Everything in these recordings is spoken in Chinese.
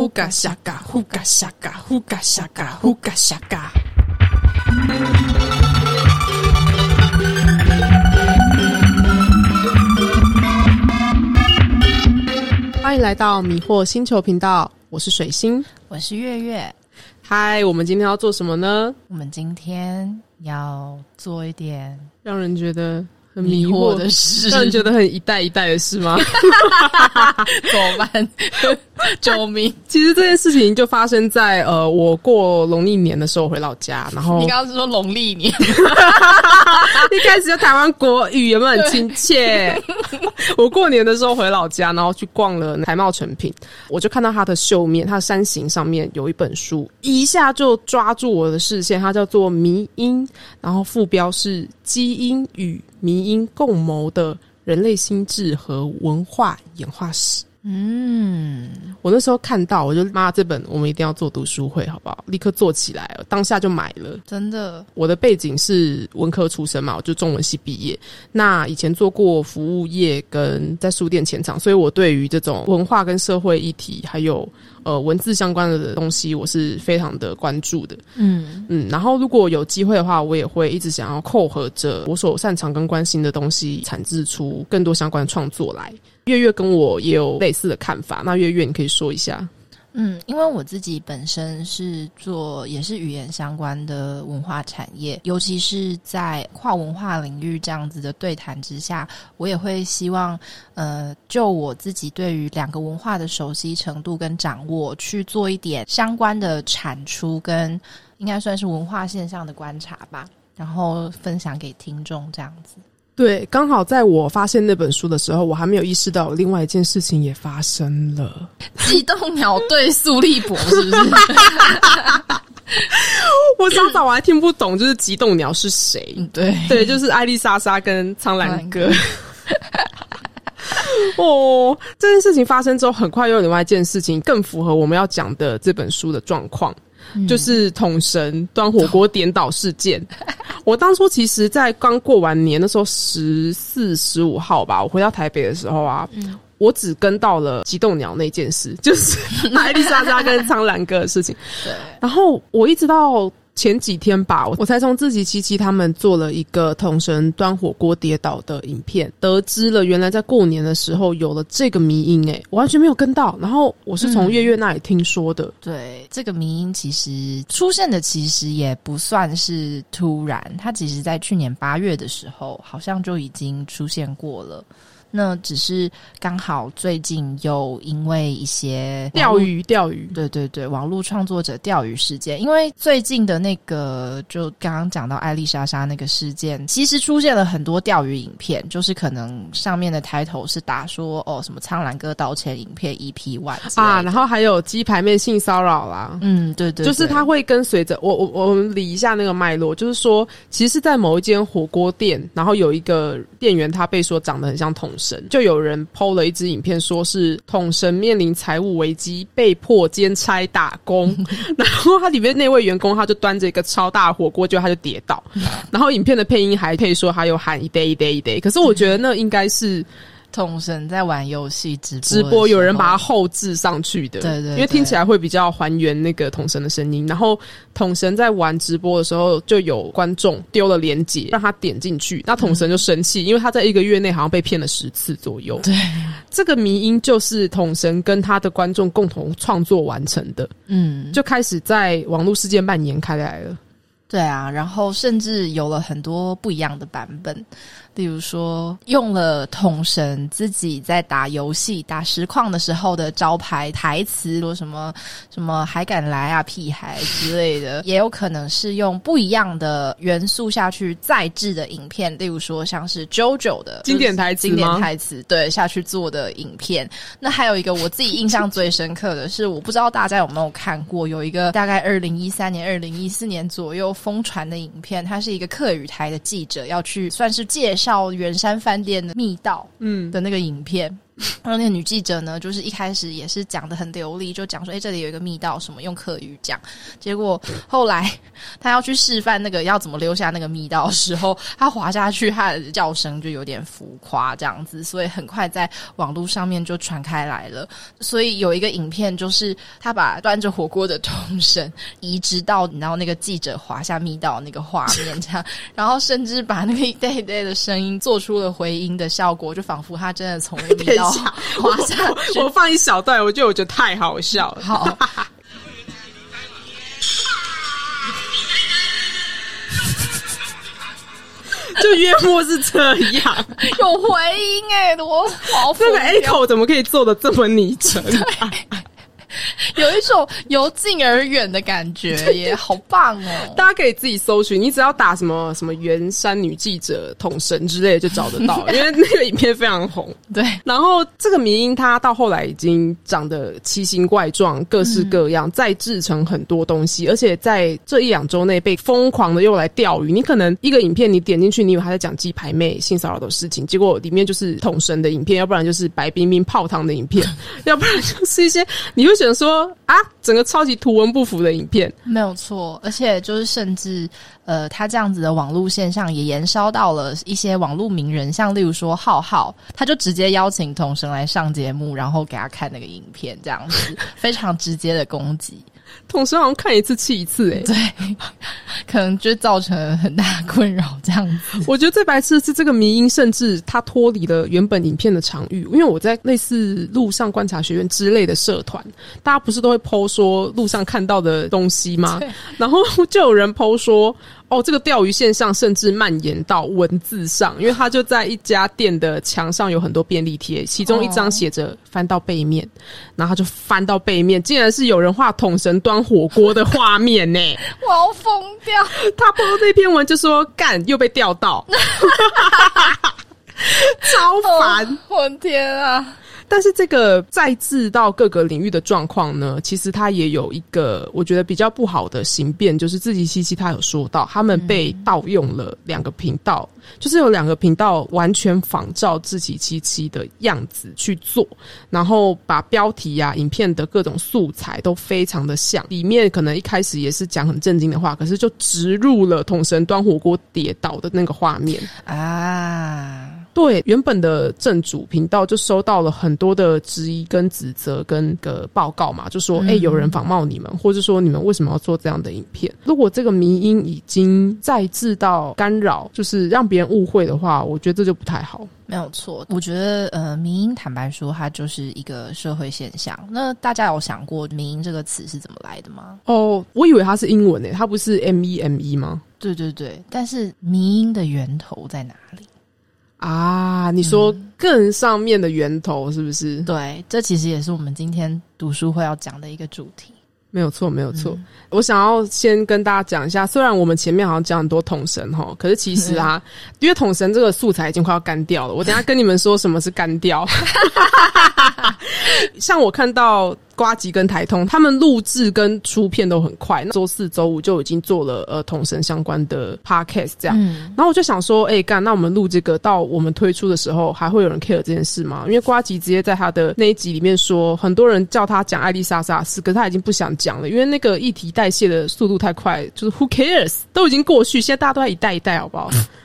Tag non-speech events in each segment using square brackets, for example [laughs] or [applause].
呼嘎下嘎，呼嘎下嘎，呼嘎下嘎，呼嘎下嘎。欢迎来到迷惑星球频道，我是水星，我是月月。嗨，我们今天要做什么呢？我们今天要做一点让人觉得。很迷惑的事，让人觉得很一代一代的事吗？[laughs] [laughs] 怎么办？[laughs] 救命！其实这件事情就发生在呃，我过农历年的时候回老家，然后你刚刚是说农历年？[laughs] 一开始就台湾国语有没有很亲切？[laughs] 我过年的时候回老家，然后去逛了台茂成品，我就看到它的绣面，它的山形上面有一本书，一下就抓住我的视线，它叫做《迷音》，然后副标是“基因与迷音共谋的人类心智和文化演化史”。嗯，我那时候看到，我就妈，这本我们一定要做读书会，好不好？立刻做起来了，当下就买了。真的，我的背景是文科出身嘛，我就中文系毕业。那以前做过服务业跟在书店前场，所以我对于这种文化跟社会议题，还有呃文字相关的东西，我是非常的关注的。嗯嗯，然后如果有机会的话，我也会一直想要扣合着我所擅长跟关心的东西，产制出更多相关的创作来。月月跟我也有类似的看法，那月月你可以说一下。嗯，因为我自己本身是做也是语言相关的文化产业，尤其是在跨文化领域这样子的对谈之下，我也会希望，呃，就我自己对于两个文化的熟悉程度跟掌握，去做一点相关的产出，跟应该算是文化现象的观察吧，然后分享给听众这样子。对，刚好在我发现那本书的时候，我还没有意识到另外一件事情也发生了。机动鸟对苏立博是不是？[laughs] 我早早我还听不懂，就是机动鸟是谁？对对，就是艾丽莎莎跟苍兰哥。[laughs] 哦，这件事情发生之后，很快又有另外一件事情更符合我们要讲的这本书的状况。就是统神端火锅颠倒事件。[laughs] 我当初其实，在刚过完年的时候，十四、十五号吧，我回到台北的时候啊，我只跟到了激动鸟那件事，就是 [laughs] 艾丽莎莎跟苍兰哥的事情。对，然后我一直到。前几天吧，我才从自己七七他们做了一个同神端火锅跌倒的影片，得知了原来在过年的时候有了这个迷音，哎，完全没有跟到。然后我是从月月那里听说的。对，这个迷音其实出现的其实也不算是突然，它其实在去年八月的时候好像就已经出现过了。那只是刚好最近又因为一些钓鱼钓鱼，对对对，网络创作者钓鱼。事件，因为最近的那个就刚刚讲到艾丽莎莎那个事件，其实出现了很多钓鱼影片，就是可能上面的抬头是打说哦什么苍兰哥道歉影片 EP One 啊，然后还有鸡排面性骚扰啦，嗯对对，就是他会跟随着我我我们理一下那个脉络，就是说其实，在某一间火锅店，然后有一个店员他被说长得很像统。神就有人剖了一支影片，说是统神面临财务危机，被迫兼差打工。[laughs] 然后他里面那位员工，他就端着一个超大火锅，就他就跌倒。[laughs] 然后影片的配音还配说，还有喊一 day 一 day 一 day。可是我觉得那应该是。统神在玩游戏直播，直播有人把它后置上去的，对对，因为听起来会比较还原那个统神的声音。然后统神在玩直播的时候，就有观众丢了链接让他点进去，那统神就生气，因为他在一个月内好像被骗了十次左右。对，这个迷音就是统神跟他的观众共同创作完成的，嗯，就开始在网络世界蔓延开来了。对啊，然后甚至有了很多不一样的版本。例如说，用了统神自己在打游戏、打实况的时候的招牌台词，说什么什么还敢来啊屁孩之类的，也有可能是用不一样的元素下去再制的影片。例如说，像是 JoJo 的经典台词经典台词，对下去做的影片。那还有一个我自己印象最深刻的是，我不知道大家有没有看过，有一个大概二零一三年、二零一四年左右疯传的影片，它是一个客语台的记者要去算是介。绍圆山饭店的密道，嗯。的那个影片，然后那个女记者呢，就是一开始也是讲的很流利，就讲说，哎，这里有一个密道，什么用客语讲。结果后来他要去示范那个要怎么留下那个密道的时候，他滑下去，他的叫声就有点浮夸这样子，所以很快在网络上面就传开来了。所以有一个影片，就是他把端着火锅的童声移植到然后那个记者滑下密道那个画面这样，然后甚至把那个一代一代的声音做出了回音的效果，就仿佛他真的从密道滑下去。我放一小段，我觉得我觉得太好笑了。好。[laughs] 就约莫是这样，有回音哎，我好这个 A 口怎么可以做的这么拟真？[laughs] 有一种由近而远的感觉，[laughs] 耶好棒哦！大家可以自己搜寻，你只要打什么什么圆山女记者统神之类的就找得到，[laughs] 因为那个影片非常红。对，然后这个迷因它到后来已经长得奇形怪状，各式各样，再制成很多东西，而且在这一两周内被疯狂的用来钓鱼。你可能一个影片你点进去，你以为他在讲鸡排妹性骚扰的事情，结果里面就是统神的影片，要不然就是白冰冰泡汤的影片，要不然就是一些你会想说。啊，整个超级图文不符的影片，没有错，而且就是甚至呃，他这样子的网络现象也延烧到了一些网络名人，像例如说浩浩，他就直接邀请童神来上节目，然后给他看那个影片，这样子非常直接的攻击。同时好像看一次气一次，哎，对，[laughs] 可能就造成很大困扰这样子。我觉得最白痴的是这个迷音，甚至它脱离了原本影片的场域。因为我在类似路上观察学院之类的社团，大家不是都会剖说路上看到的东西吗？然后 [laughs] 就有人剖说。哦，这个钓鱼现象甚至蔓延到文字上，因为他就在一家店的墙上有很多便利贴，其中一张写着“翻到背面”，然后他就翻到背面，竟然是有人画桶神端火锅的画面呢！[laughs] 我要疯掉！他播这篇文就说：“干，又被钓到，[laughs] 超烦！我天啊！”但是这个再制到各个领域的状况呢，其实它也有一个我觉得比较不好的形变，就是自己七七他有说到，他们被盗用了两个频道，就是有两个频道完全仿照自己七七的样子去做，然后把标题呀、影片的各种素材都非常的像，里面可能一开始也是讲很震惊的话，可是就植入了统神端火锅跌倒的那个画面啊。对，原本的正主频道就收到了很多的质疑、跟指责、跟个报告嘛，就说：“哎，有人仿冒你们，或者说你们为什么要做这样的影片？[laughs] 如果这个迷音已经再制到干扰，就是让别人误会的话，我觉得这就不太好。”没有错，我觉得呃，迷音坦白说，它就是一个社会现象。那大家有想过“迷音”这个词是怎么来的吗？哦，我以为它是英文诶，它不是 M E M E 吗？对对对，但是迷音的源头在哪里？啊，你说更上面的源头是不是？对，这其实也是我们今天读书会要讲的一个主题。没有错，没有错。我想要先跟大家讲一下，虽然我们前面好像讲很多统神哈，可是其实啊，[laughs] 因为统神这个素材已经快要干掉了。我等下跟你们说什么是干掉。[laughs] [laughs] 像我看到。瓜吉跟台通，他们录制跟出片都很快，周四周五就已经做了呃同神相关的 podcast 这样。然后我就想说，哎干，那我们录这个到我们推出的时候，还会有人 care 这件事吗？因为瓜吉直接在他的那一集里面说，很多人叫他讲艾丽莎莎事，可是他已经不想讲了，因为那个议题代谢的速度太快，就是 who cares 都已经过去，现在大家都在一代一代，好不好？[laughs]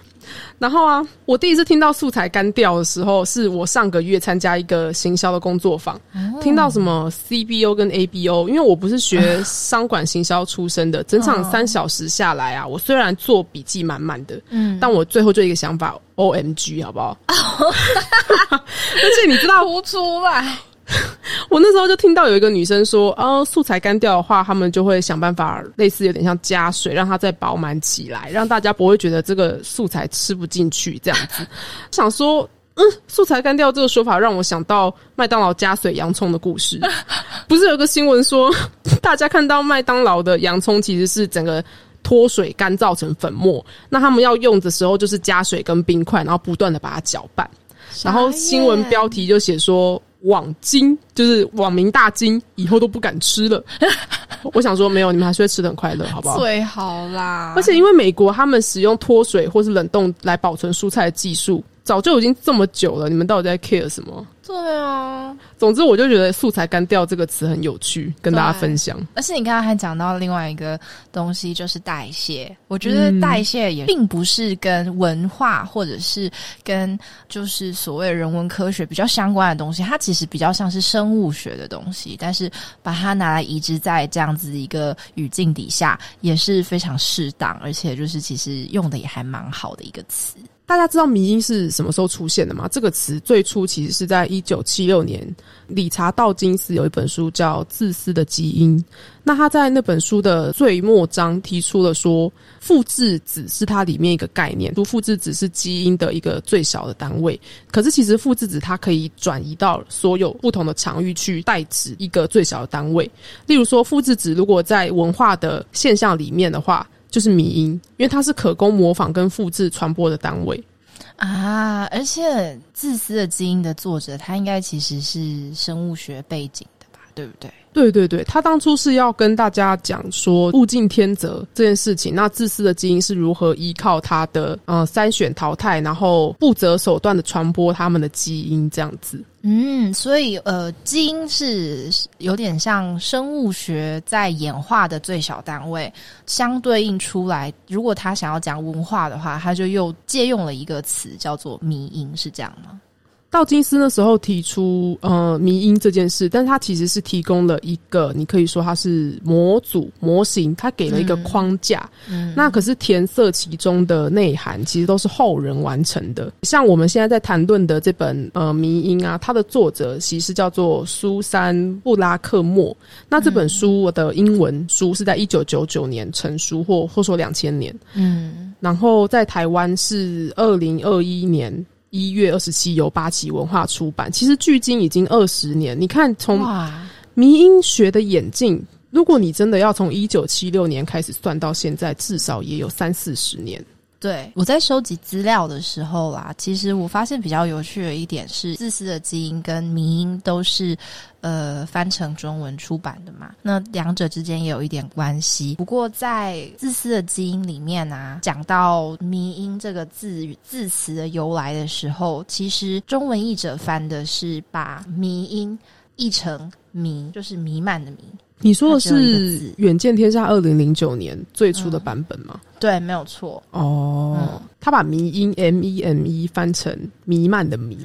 然后啊，我第一次听到素材干掉的时候，是我上个月参加一个行销的工作坊，听到什么 CBO 跟 ABO，因为我不是学商管行销出身的，整场三小时下来啊，我虽然做笔记满满的，嗯，但我最后就一个想法，OMG，好不好？[laughs] 而且你知道，[laughs] 不出来。[laughs] 我那时候就听到有一个女生说：“哦，素材干掉的话，他们就会想办法，类似有点像加水，让它再饱满起来，让大家不会觉得这个素材吃不进去这样子。[laughs] ”想说，嗯，素材干掉这个说法让我想到麦当劳加水洋葱的故事。[laughs] 不是有个新闻说，大家看到麦当劳的洋葱其实是整个脱水干燥成粉末，那他们要用的时候就是加水跟冰块，然后不断的把它搅拌。然后新闻标题就写说。网金就是网民大金，以后都不敢吃了。[laughs] 我想说，没有，你们还是会吃的很快乐，好不好？最好啦！而且因为美国他们使用脱水或是冷冻来保存蔬菜的技术，早就已经这么久了，你们到底在 care 什么？对啊，总之我就觉得“素材干掉”这个词很有趣，跟大家分享。而且你刚刚还讲到另外一个东西，就是代谢。我觉得代谢也并不是跟文化或者是跟就是所谓人文科学比较相关的东西，它其实比较像是生物学的东西。但是把它拿来移植在这样子一个语境底下，也是非常适当，而且就是其实用的也还蛮好的一个词。大家知道“迷因”是什么时候出现的吗？这个词最初其实是在一九七六年，理查道金斯有一本书叫《自私的基因》。那他在那本书的最末章提出了说，复制子是它里面一个概念，说复制子是基因的一个最小的单位。可是其实复制子它可以转移到所有不同的场域去代指一个最小的单位。例如说，复制子如果在文化的现象里面的话。就是迷因，因为它是可供模仿跟复制传播的单位啊，而且自私的基因的作者，他应该其实是生物学背景的吧，对不对？对对对，他当初是要跟大家讲说物竞天择这件事情。那自私的基因是如何依靠它的呃筛选淘汰，然后不择手段的传播他们的基因这样子。嗯，所以呃，基因是有点像生物学在演化的最小单位，相对应出来。如果他想要讲文化的话，他就又借用了一个词叫做迷因，是这样吗？道金斯那时候提出呃迷因这件事，但是他其实是提供了一个，你可以说他是模组模型，他给了一个框架。嗯，那可是填色其中的内涵，其实都是后人完成的。像我们现在在谈论的这本呃迷因啊，它的作者其实叫做苏珊布拉克莫。那这本书的英文书是在一九九九年成书，或或说两千年。嗯，然后在台湾是二零二一年。一月二十七由八旗文化出版，其实距今已经二十年。你看，从迷音学的演进，如果你真的要从一九七六年开始算到现在，至少也有三四十年。对，我在收集资料的时候啦，其实我发现比较有趣的一点是，自私的基因跟迷音都是呃翻成中文出版的嘛，那两者之间也有一点关系。不过在自私的基因里面啊，讲到迷音这个字字词的由来的时候，其实中文译者翻的是把迷音译成弥，就是弥漫的弥。你说的是《远见天下》二零零九年最初的版本吗？对，没有错。哦，他把“迷音 ”（M E M E） 翻成“弥漫”的“弥”。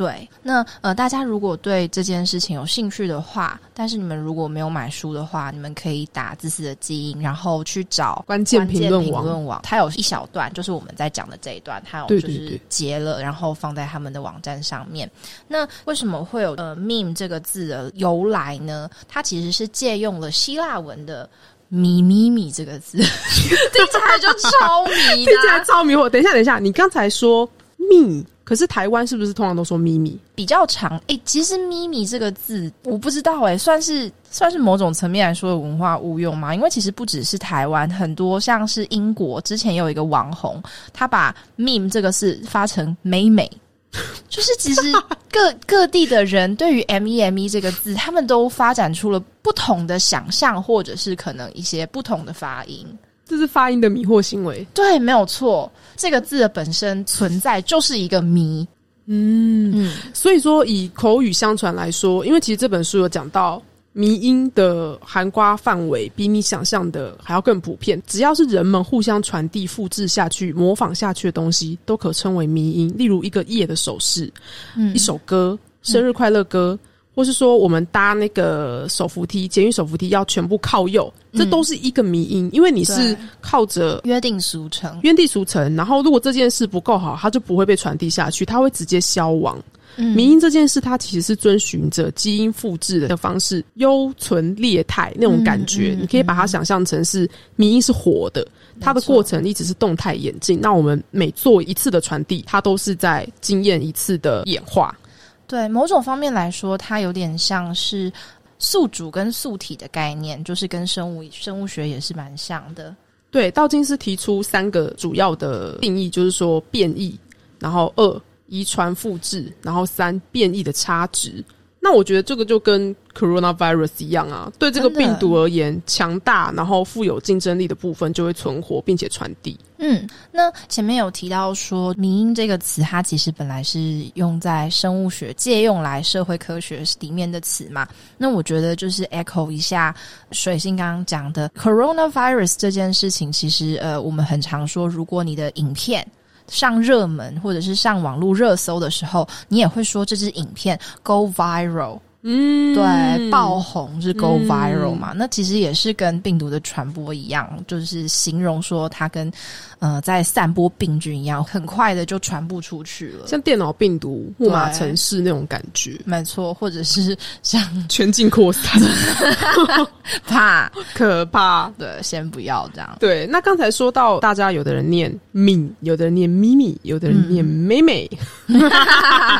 对，那呃，大家如果对这件事情有兴趣的话，但是你们如果没有买书的话，你们可以打“自私的基因”，然后去找关键评论网。它有一小段，就是我们在讲的这一段，它有就是截了，然后放在他们的网站上面。那为什么会有呃 “meme” 这个字的由来呢？它其实是借用了希腊文的“咪咪咪”这个字，[laughs] 听起来就超迷，[laughs] 听起来超迷惑。等一下，等一下，你刚才说“咪”。可是台湾是不是通常都说咪咪比较长？哎，其实咪咪这个字我不知道，哎，算是算是某种层面来说的文化误用吗？因为其实不只是台湾，很多像是英国之前有一个网红，他把 meme 这个字发成美美，[laughs] 就是其实 [laughs] 各各地的人对于 m e m e 这个字，他们都发展出了不同的想象，或者是可能一些不同的发音。这是发音的迷惑行为，对，没有错。这个字的本身存在就是一个谜，嗯嗯。所以说，以口语相传来说，因为其实这本书有讲到迷音的含瓜范围比你想象的还要更普遍。只要是人们互相传递、复制下去、模仿下去的东西，都可称为迷音。例如一个夜的手势，嗯，一首歌，生日快乐歌。或是说，我们搭那个手扶梯，捷运手扶梯要全部靠右，这都是一个迷因，因为你是靠着约定俗成，约定俗成。然后，如果这件事不够好，它就不会被传递下去，它会直接消亡。迷因这件事，它其实是遵循着基因复制的方式，优存劣汰那种感觉。你可以把它想象成是迷因是活的，它的过程一直是动态演进。那我们每做一次的传递，它都是在经验一次的演化。对某种方面来说，它有点像是宿主跟宿体的概念，就是跟生物生物学也是蛮像的。对，道金斯提出三个主要的定义，就是说变异，然后二遗传复制，然后三变异的差值。那我觉得这个就跟 coronavirus 一样啊，对这个病毒而言，强大然后富有竞争力的部分就会存活并且传递。嗯，那前面有提到说“民音”这个词，它其实本来是用在生物学借用来社会科学里面的词嘛。那我觉得就是 echo 一下水星刚刚讲的 coronavirus 这件事情，其实呃，我们很常说，如果你的影片。上热门或者是上网络热搜的时候，你也会说这支影片 go viral，嗯，对，爆红是 go viral 嘛？那其实也是跟病毒的传播一样，就是形容说它跟呃在散播病菌一样，很快的就传播出去了，像电脑病毒、木马城市那种感觉，没错，或者是像全境扩散，[laughs] 怕。可怕，对，先不要这样。对，那刚才说到，大家有的人念敏，有的人念咪咪，有的人念妹妹。[laughs]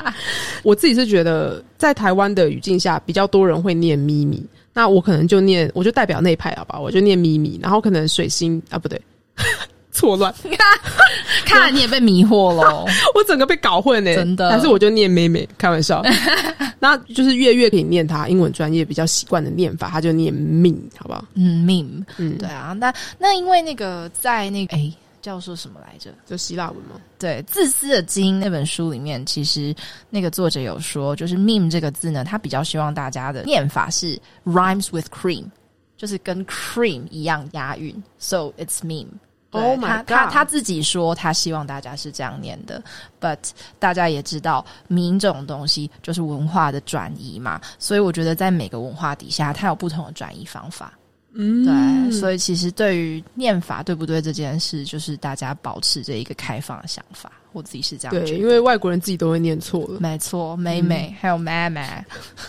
[laughs] 我自己是觉得，在台湾的语境下，比较多人会念咪咪，那我可能就念，我就代表那一派好吧，我就念咪咪，然后可能水星啊，不对。[laughs] 错乱，[laughs] 看来你也被迷惑了，[laughs] 我整个被搞混呢，真的。但是我就念妹妹，开玩笑。那就是月月可以念他英文专业比较习惯的念法，他就念命，好不好？嗯，命，嗯，对啊。那那因为那个在那个哎叫做什么来着？就希腊文吗？对，《自私的基因》那本书里面，其实那个作者有说，就是 meme 这个字呢，他比较希望大家的念法是 rhymes with cream，就是跟 cream 一样押韵，so it's meme。哦，他他他自己说，他希望大家是这样念的。But 大家也知道，名这种东西就是文化的转移嘛，所以我觉得在每个文化底下，它有不同的转移方法。嗯，对，所以其实对于念法对不对这件事，就是大家保持着一个开放的想法。我自己是这样对，因为外国人自己都会念错了。没错，妹妹还有妹妹，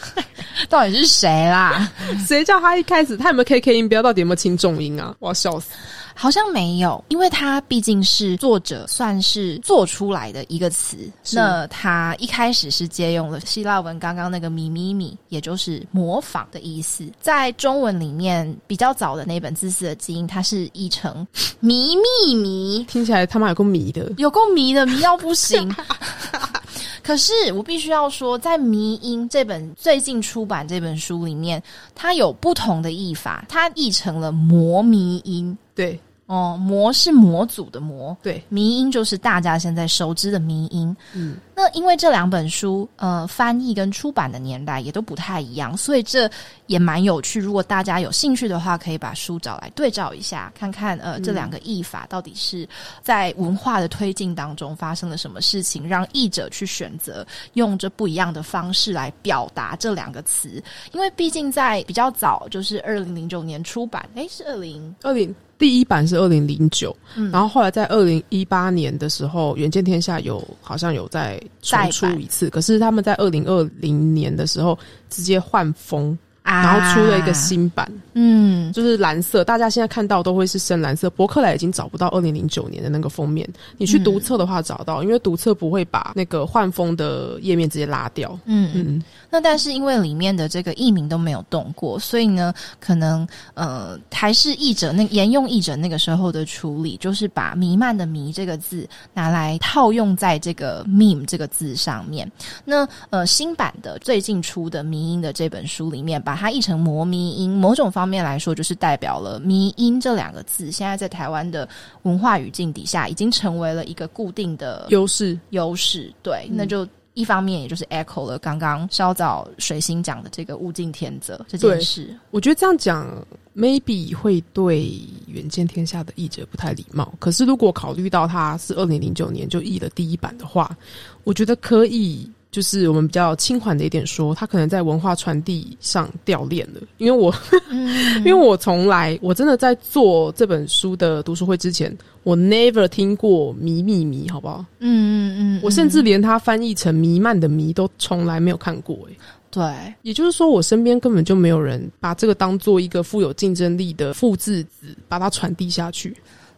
[laughs] 到底是谁啦？[laughs] 谁叫他一开始他有没有 K K 音标？到底有没有轻重音啊？我要笑死。好像没有，因为他毕竟是作者算是做出来的一个词。那他一开始是借用了希腊文刚刚那个咪咪咪，也就是模仿的意思。在中文里面比较早的那本《自私的基因》，它是译成咪咪咪，听起来他妈有够迷的，有够迷的，迷到不行。[laughs] [laughs] 可是我必须要说，在《迷音》这本最近出版这本书里面，它有不同的译法，它译成了魔迷音。对。哦，魔是魔组的魔，对，迷音就是大家现在熟知的迷音。嗯，那因为这两本书，呃，翻译跟出版的年代也都不太一样，所以这也蛮有趣。如果大家有兴趣的话，可以把书找来对照一下，看看呃这两个译法到底是在文化的推进当中发生了什么事情，让译者去选择用这不一样的方式来表达这两个词。因为毕竟在比较早，就是二零零九年出版，诶，是二零二零。第一版是二零零九，然后后来在二零一八年的时候，《远见天下》有好像有再重出一次，可是他们在二零二零年的时候直接换风。然后出了一个新版，嗯，就是蓝色，大家现在看到都会是深蓝色。博客来已经找不到二零零九年的那个封面，你去读册的话找到，因为读册不会把那个换封的页面直接拉掉。嗯嗯。那但是因为里面的这个译名都没有动过，所以呢，可能呃还是译者那沿用译者那个时候的处理，就是把弥漫的弥这个字拿来套用在这个 meme 这个字上面。那呃新版的最近出的迷音的这本书里面把。把它译成“魔迷音”，某种方面来说，就是代表了“迷音”这两个字，现在在台湾的文化语境底下，已经成为了一个固定的优势。优势，对，那就一方面，也就是 echo 了刚刚稍早水星讲的这个物竞天择这件事。我觉得这样讲，maybe 会对远见天下的译者不太礼貌。可是，如果考虑到他是二零零九年就译了第一版的话，我觉得可以。就是我们比较轻缓的一点说，他可能在文化传递上掉链了。因为我，[laughs] 因为我从来我真的在做这本书的读书会之前，我 never 听过“迷密迷”，好不好？嗯嗯嗯，我甚至连它翻译成“弥漫”的“迷”都从来没有看过。诶，对，也就是说，我身边根本就没有人把这个当做一个富有竞争力的复制子，把它传递下去。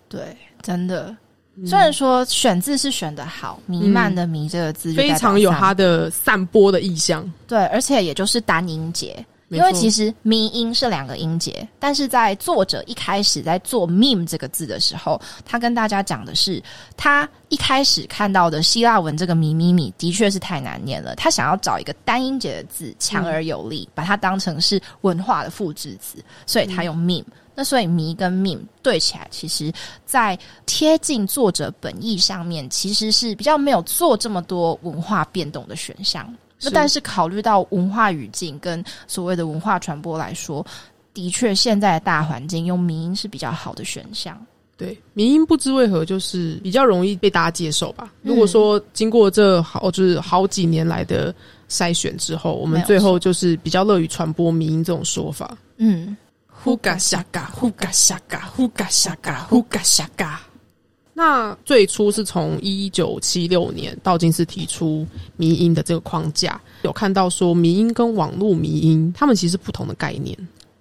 对，真的。虽然说选字是选的好，弥漫的弥这个字非常有它的散播的意象。对，而且也就是单音节，因为其实迷音是两个音节，但是在作者一开始在做 meme 这个字的时候，他跟大家讲的是，他一开始看到的希腊文这个咪咪咪的确是太难念了，他想要找一个单音节的字，强而有力，把它当成是文化的复制词，所以他用 meme。那所以迷跟 meme 对起来，其实在贴近作者本意上面，其实是比较没有做这么多文化变动的选项。那但是考虑到文化语境跟所谓的文化传播来说，的确现在的大环境用民音是比较好的选项。对，民音不知为何就是比较容易被大家接受吧。嗯如果说经过这好就是好几年来的筛选之后，我们最后就是比较乐于传播民音这种说法。嗯，呼嘎下嘎，呼嘎下嘎，呼嘎下嘎，呼嘎下嘎。那最初是从一九七六年道金斯提出迷音的这个框架，有看到说迷音跟网络迷音，他们其实是不同的概念。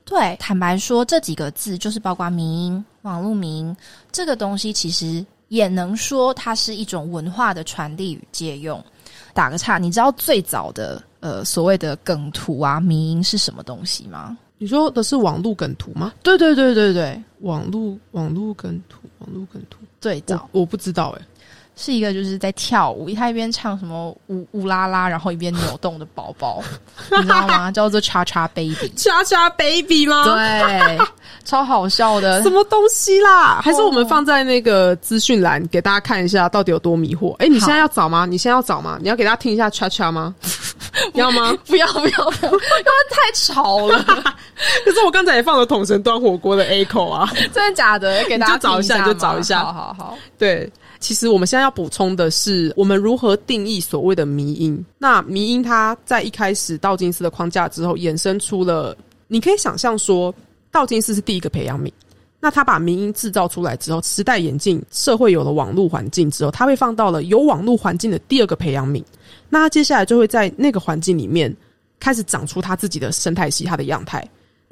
对，坦白说，这几个字就是包括迷音、网络迷音这个东西，其实也能说它是一种文化的传递与借用。打个岔，你知道最早的呃所谓的梗图啊、迷音是什么东西吗？你说的是网络梗图吗？对对对对对，网络网络梗图，网络梗图，最早我我不知道哎、是一个就是在跳舞，他一边唱什么乌乌拉拉，然后一边扭动的宝宝，[laughs] 你知道吗？叫做叉叉 baby。叉叉 baby 吗？对，超好笑的 [laughs] 什。么东西啦？还是我们放在那个资讯栏给大家看一下，到底有多迷惑？哎、你现在要找吗？你现在要找吗？你要给大家听一下叉叉吗？[laughs] 要吗？不要不要不要，因为 [laughs] 太吵了，[laughs] 可是我刚才也放了桶神端火锅的 A 口啊。真的假的？给大家找一下你就找一下好好好，对，其实我们现在要补充的是，我们如何定义所谓的迷因？那迷因它在一开始道金斯的框架之后，衍生出了，你可以想象说，道金斯是第一个培养皿。那他把民音制造出来之后，时代演进，社会有了网络环境之后，他会放到了有网络环境的第二个培养皿。那他接下来就会在那个环境里面开始长出他自己的生态系，他的样态。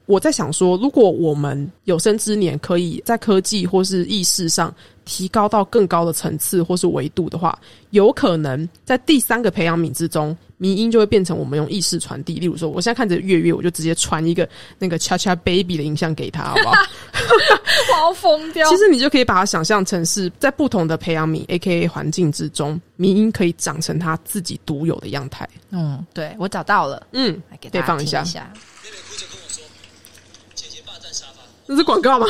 我在想说，如果我们有生之年可以在科技或是意识上提高到更高的层次或是维度的话，有可能在第三个培养皿之中，迷音就会变成我们用意识传递。例如说，我现在看着月月，我就直接传一个那个恰恰 baby 的影像给他，好不好？[laughs] 我要疯掉其实你就可以把它想象成是在不同的培养皿 （A.K.A. 环境）之中，迷音可以长成他自己独有的样态。嗯，对我找到了，嗯，来给大家放一下一下。妹妹哭着跟我说：“姐姐霸这是广告吗？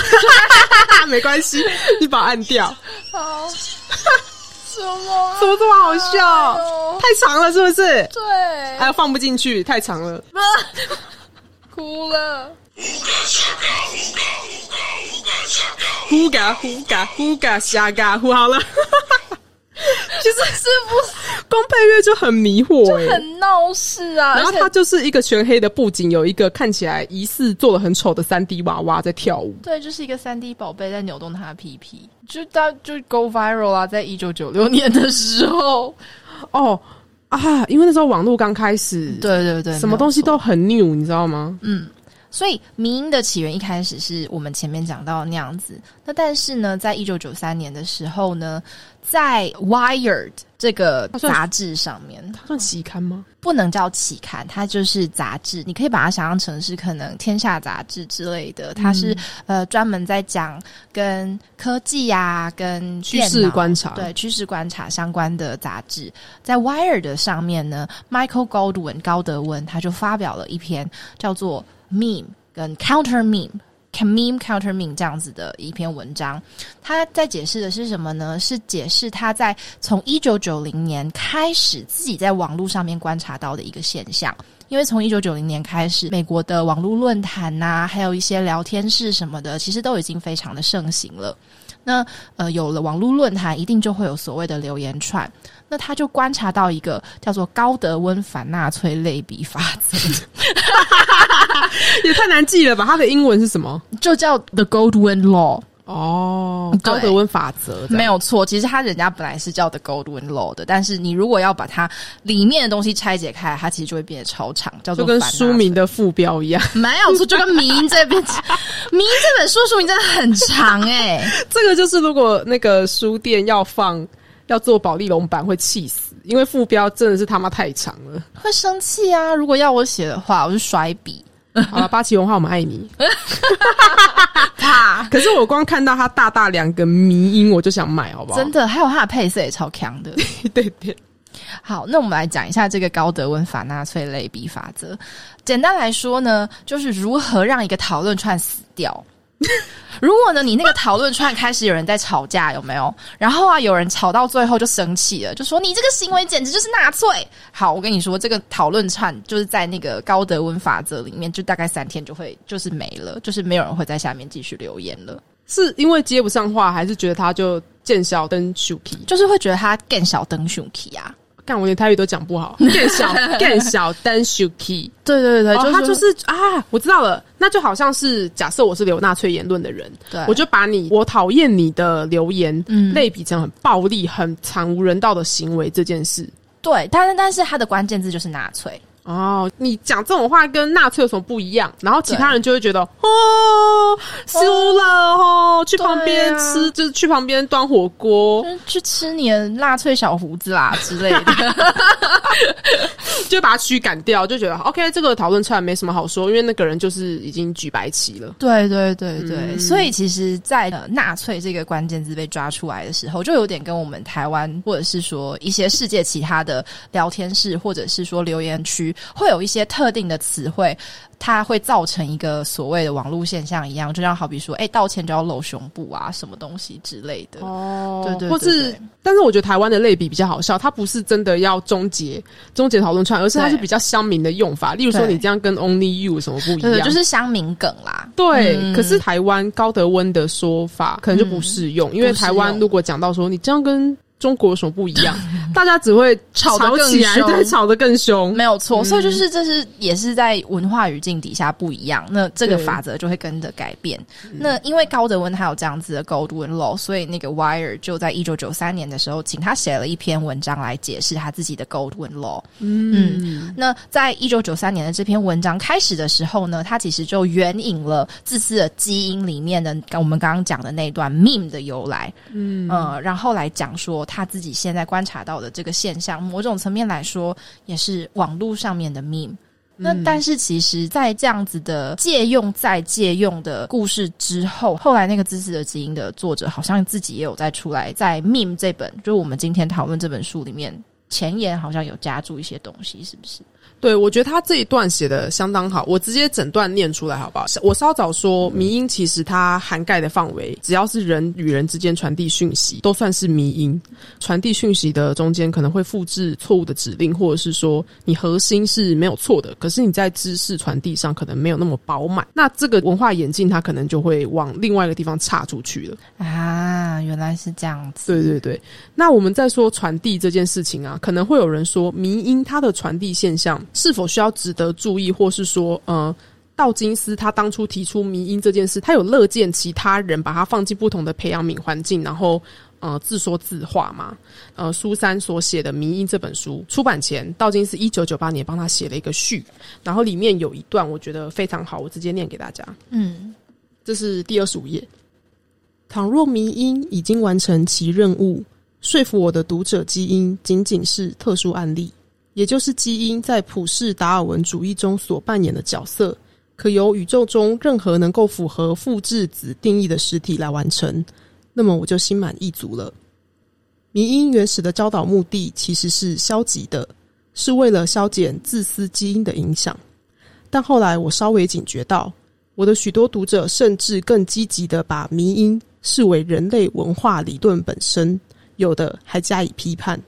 [laughs] 没关系，你把它按掉。好，什么？怎么这么好笑？哎太长了，是不是？对，哎呀，放不进去，太长了。[laughs] 哭了。呼嘎呼嘎呼嘎瞎嘎呼，好了。[laughs] 其实是不光配乐就很迷惑哎、是很闹事啊？然后它就是一个全黑的布景，有一个看起来疑似做的很丑的三 D 娃娃在跳舞。对，就是一个三 D 宝贝在扭动它的屁屁，就到就 go viral 啊，在一九九六年的时候，哦啊，因为那时候网络刚开始，，对对对，什么东西都很 new，你知道吗？嗯。所以民音的起源一开始是我们前面讲到那样子，那但是呢，在一九九三年的时候呢，在 Wired 这个杂志上面，它算期刊吗？不能叫期刊，它就是杂志。你可以把它想象成是可能《天下》杂志之类的，它是、呃专门在讲跟科技呀、跟趋势观察对趋势观察相关的杂志。在 Wired 上面呢，Michael Goldwyn 高德文他就发表了一篇叫做 Meme 跟 Counter meme，meme counter meme 这样子的一篇文章，他在解释的是什么呢？是解释他在从一九九零年开始自己在网络上面观察到的一个现象。因为从一九九零年开始，美国的网络论坛呐、还有一些聊天室什么的，其实都已经非常的盛行了。那呃，有了网络论坛，一定就会有所谓的留言串。那他就观察到一个叫做高德温反纳粹类比法则，[laughs] 也太难记了吧？它的英文是什么？就叫 The Goldwyn Law。哦，高德温法则没有错，其实他人家本来是叫 The Goldwyn Law 的，但是你如果要把它里面的东西拆解开，它其实就会变得超长，叫做就跟书名的副标一样。[laughs] 没有错，就跟《迷音》这边，《迷音》这本书书名真的很长哎、[laughs] 这个就是如果那个书店要放要做保利龙版会气死，因为副标真的是他妈太长了。会生气啊！如果要我写的话，我就甩笔。[laughs] 好了，八旗文化，我们爱你。[laughs] 怕，可是我光看到它大大两个迷音，我就想买，好不好？真的，还有它的配色也超强的。[laughs] 对对，好，那我们来讲一下这个高德温法纳粹类比法则。简单来说呢，就是如何让一个讨论串死掉。[laughs] 如果呢，你那个讨论串开始有人在吵架，有没有？然后啊，有人吵到最后就生气了，就说你这个行为简直就是纳粹。好，我跟你说，这个讨论串就是在那个高德温法则里面，就大概三天就会就是没了，就是没有人会在下面继续留言了，是因为接不上话，还是觉得他就见小灯 shuki？就是会觉得他更小灯熊 k 啊。干，我连台语都讲不好，[laughs] 更小更小单 shuki。对对对，就，他就是啊，我知道了，那就好像是假设我是留纳粹言论的人，对我就把你我讨厌你的留言，嗯类比成很暴力、很惨无人道的行为这件事。对，但是但是他的关键字就是纳粹。哦，你讲这种话跟纳粹有什么不一样？然后其他人就会觉得哦，输了哦，去旁边吃，就是去旁边端火锅，去吃你的纳粹小胡子啦之类的。[laughs] 就把他驱赶掉，就觉得 OK，这个讨论出来没什么好说，因为那个人就是已经举白旗了。对对对对，嗯所以其实在，呃纳粹这个关键字被抓出来的时候，就有点跟我们台湾或者是说一些世界其他的聊天室或者是说留言区，会有一些特定的词汇，它会造成一个所谓的网络现象一样，就像好比说，哎，道歉就要露胸部啊，什么东西之类的。哦对对对或是，但是我觉得台湾的类比比较好笑，它不是真的要终结终结讨论串，而是它是比较乡民的用法。例如说，你这样跟 Only You 有什么不一样？就是乡民梗啦。对，嗯可是台湾高德温的说法可能就不适用，因为台湾如果讲到说你这样跟中国有什么不一样，[laughs] 大家只会吵得更起来，凶对，吵得更凶。没有错，所以就是这是也是在文化语境底下不一样，那这个法则就会跟着改变。那因为高德温他有这样子的 Gold Win Law，所以那个 Wire 就在一九九三年的时候，请他写了一篇文章来解释他自己的 Gold Win Law。嗯，那在一九九三年的这篇文章开始的时候呢，他其实就援引了自私的基因里面的我们刚刚讲的那段 meme 的由来。嗯呃，然后来讲说他自己现在观察到的这个现象，某种层面来说也是网络上面的 meme。那但是其实，在这样子的借用再借用的故事之后，后来那个《自私的基因》的作者好像自己也有在出来，在《meme》这本，就是我们今天讨论这本书里面，前言好像有加注一些东西，是不是？对，我觉得他这一段写的相当好，我直接整段念出来好不好？我稍早说，迷音其实它涵盖的范围，只要是人与人之间传递讯息，都算是迷音。传递讯息的中间可能会复制错误的指令，或者是说你核心是没有错的，可是你在知识传递上可能没有那么饱满。那这个文化演进，它可能就会往另外一个地方岔出去了。啊，原来是这样子。对对对，那我们在说传递这件事情啊，可能会有人说，迷音它的传递现象是否需要值得注意，或是说，呃，道金斯他当初提出迷因这件事，他有乐见其他人把他放进不同的培养皿环境，然后。呃，自说自话嘛。呃，苏珊所写的《迷因》这本书出版前，道金斯一九九八年帮他写了一个序，然后里面有一段我觉得非常好，我直接念给大家。嗯，这是第二十五页。倘若迷因已经完成其任务，说服我的读者基因仅仅是特殊案例，也就是基因在普世达尔文主义中所扮演的角色，可由宇宙中任何能够符合复制子定义的实体来完成，那么我就心满意足了。迷因原始的教导目的其实是消极的，是为了消减自私基因的影响。但后来我稍微警觉到，我的许多读者甚至更积极的把迷因视为人类文化理论本身，有的还加以批判。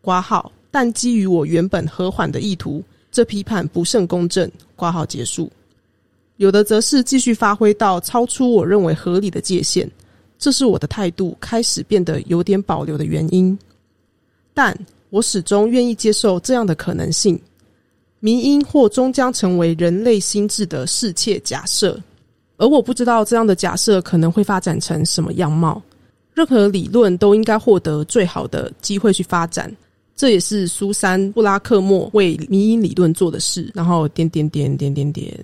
挂号，但基于我原本和缓的意图，这批判不甚公正。挂号结束。有的则是继续发挥到超出我认为合理的界限，这是我的态度开始变得有点保留的原因。但我始终愿意接受这样的可能性。民因或终将成为人类心智的世切假设，而我不知道这样的假设可能会发展成什么样貌。任何理论都应该获得最好的机会去发展，这也是苏珊·布拉克莫为迷因理论做的事。然后点点点点点点，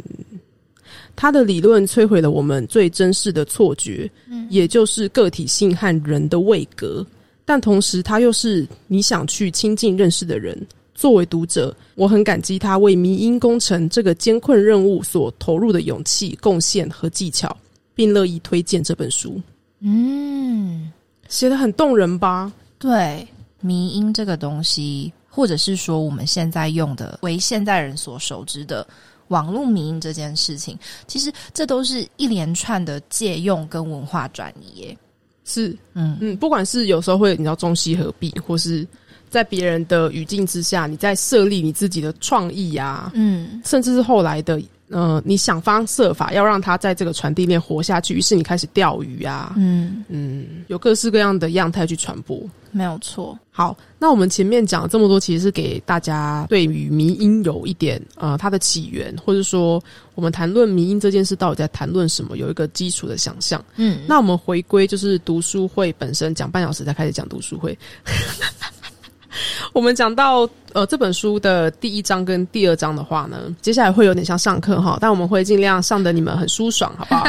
他的理论摧毁了我们最珍视的错觉，也就是个体性和人的位格。但同时，他又是你想去亲近认识的人。作为读者，我很感激他为迷因工程这个艰困任务所投入的勇气、贡献和技巧，并乐意推荐这本书。嗯，写的很动人吧？对，迷音这个东西，或者是说我们现在用的为现代人所熟知的网络迷音这件事情，其实这都是一连串的借用跟文化转移耶。是，嗯嗯，不管是有时候会你知道中西合璧，或是在别人的语境之下，你在设立你自己的创意啊，嗯甚至是后来的呃，你想方设法要让它在这个传递链活下去，于是你开始钓鱼啊，嗯，嗯，有各式各样的样态去传播。没有错。好，那我们前面讲了这么多，其实是给大家对于迷音有一点呃它的起源，或者说我们谈论迷音这件事到底在谈论什么，有一个基础的想象。嗯，那我们回归就是读书会本身，讲半小时才开始讲读书会。[laughs] 我们讲到呃这本书的第一章跟第二章的话呢，接下来会有点像上课哈，但我们会尽量上的你们很舒爽，好不好？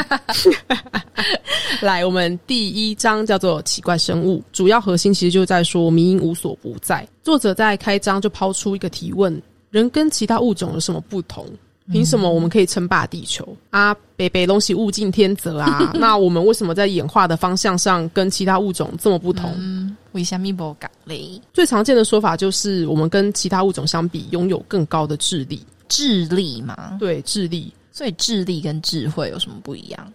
[laughs] 来，我们第一章叫做奇怪生物，主要核心其实就在说迷因无所不在。作者在开章就抛出一个提问：人跟其他物种有什么不同？凭什么我们可以称霸地球啊？北北东西物竞天择啊？[laughs] 那我们为什么在演化的方向上跟其他物种这么不同？嗯，为什么不讲嘞？最常见的说法就是，我们跟其他物种相比，拥有更高的智力。智力嘛，对，智力，所以智力跟智慧有什么不一样？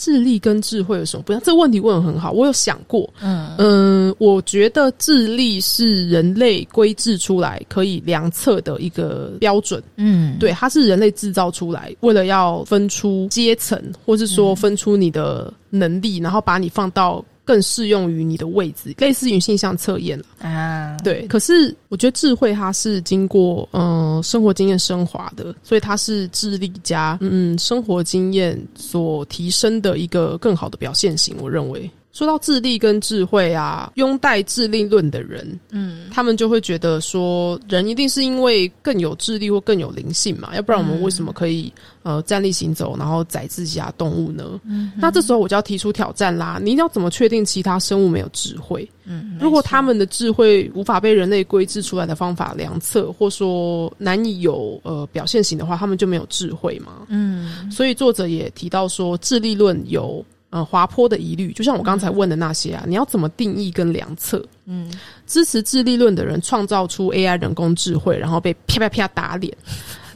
智力跟智慧有什么不一样？这个问题问的很好，我有想过。嗯嗯，我觉得智力是人类规制出来可以量测的一个标准。嗯，对，它是人类制造出来，为了要分出阶层，或是说分出你的能力，然后把你放到更适用于你的位置，类似于性向测验了。啊，对，可是我觉得智慧它是经过嗯、呃生活经验升华的，所以它是智力加嗯生活经验所提升的一个更好的表现型。我认为，说到智力跟智慧啊，拥戴智力论的人，嗯他们就会觉得说，人一定是因为更有智力或更有灵性嘛，要不然我们为什么可以、呃站立行走，然后宰自己啊动物呢？嗯那这时候我就要提出挑战啦，你要怎么确定其他生物没有智慧？嗯，如果他们的智慧无法被人类规制出来的方法量测，或说难以有呃表现型的话，他们就没有智慧嘛。嗯所以作者也提到说，智力论有呃滑坡的疑虑，就像我刚才问的那些啊，你要怎么定义跟量测？嗯支持智力论的人创造出 AI 人工智慧，然后被啪啪啪打脸，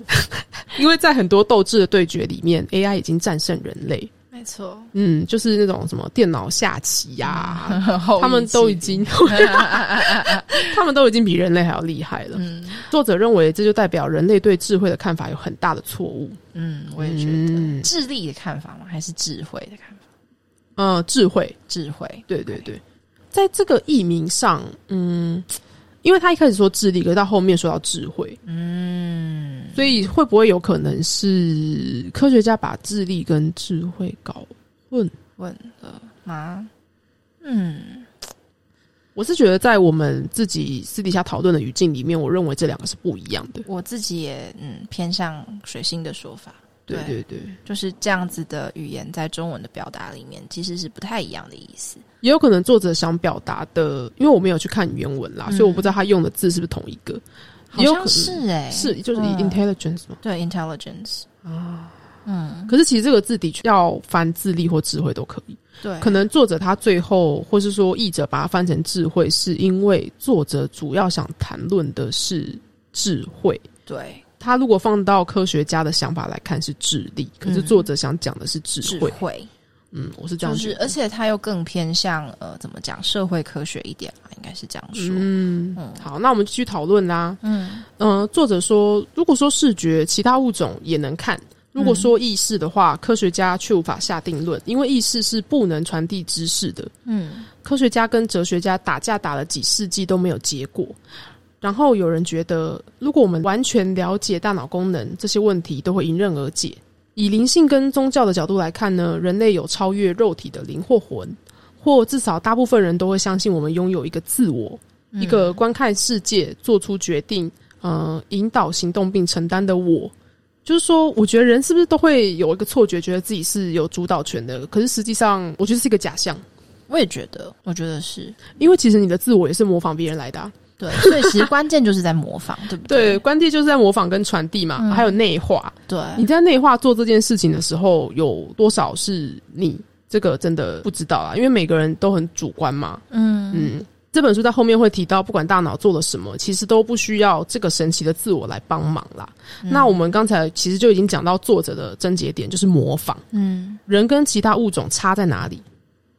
[laughs] 因为在很多斗智的对决里面，AI 已经战胜人类。没错，嗯，就是那种什么电脑下棋呀、他 [laughs] 他们都已经，[laughs] 他们都已经比人类还要厉害了。嗯作者认为，这就代表人类对智慧的看法有很大的错误。嗯，我也觉得嗯智力的看法吗？还是智慧的看法？呃，智慧，智慧，对对对，在这个译名上，嗯，因为他一开始说智力，可是到后面说到智慧，嗯，所以会不会有可能是科学家把智力跟智慧搞混？混了吗？嗯。我是觉得，在我们自己私底下讨论的语境里面，我认为这两个是不一样的。我自己也嗯偏向水星的说法，对对对对，就是这样子的语言在中文的表达里面其实是不太一样的意思。也有可能作者想表达的，因为我没有去看原文啦，嗯所以我不知道他用的字是不是同一个。好像能是哎、是就是嗯 intelligence 嘛。对 intelligence 啊，嗯，可是其实这个字的确要翻智力或智慧都可以。对，可能作者他最后，或是说译者把它翻成智慧，是因为作者主要想谈论的是智慧。对他如果放到科学家的想法来看是智力，可是嗯作者想讲的是智智慧。嗯，我是这样就是，而且他又更偏向呃怎么讲社会科学一点嘛，应该是这样说。嗯嗯，好，那我们继续讨论啦。嗯嗯、作者说，如果说视觉，其他物种也能看；如果说意识的话，科学家却无法下定论，因为意识是不能传递知识的。嗯科学家跟哲学家打架打了几世纪都没有结果。然后有人觉得，如果我们完全了解大脑功能，这些问题都会迎刃而解。以灵性跟宗教的角度来看呢，人类有超越肉体的灵或魂，或至少大部分人都会相信我们拥有一个自我，一个观看世界、做出决定、呃引导行动并承担的我。就是说，我觉得人是不是都会有一个错觉，觉得自己是有主导权的？可是实际上，我觉得是一个假象。我也觉得，我觉得是因为其实你的自我也是模仿别人来的、啊，对，所以其实关键就是在模仿，对不对，对？关键就是在模仿跟传递嘛，嗯还有内化。对，你在内化做这件事情的时候，有多少是你？这个真的不知道啊，因为每个人都很主观嘛。嗯嗯，这本书在后面会提到，不管大脑做了什么，其实都不需要这个神奇的自我来帮忙啦。嗯那我们刚才其实就已经讲到作者的症结点，就是模仿。嗯人跟其他物种差在哪里？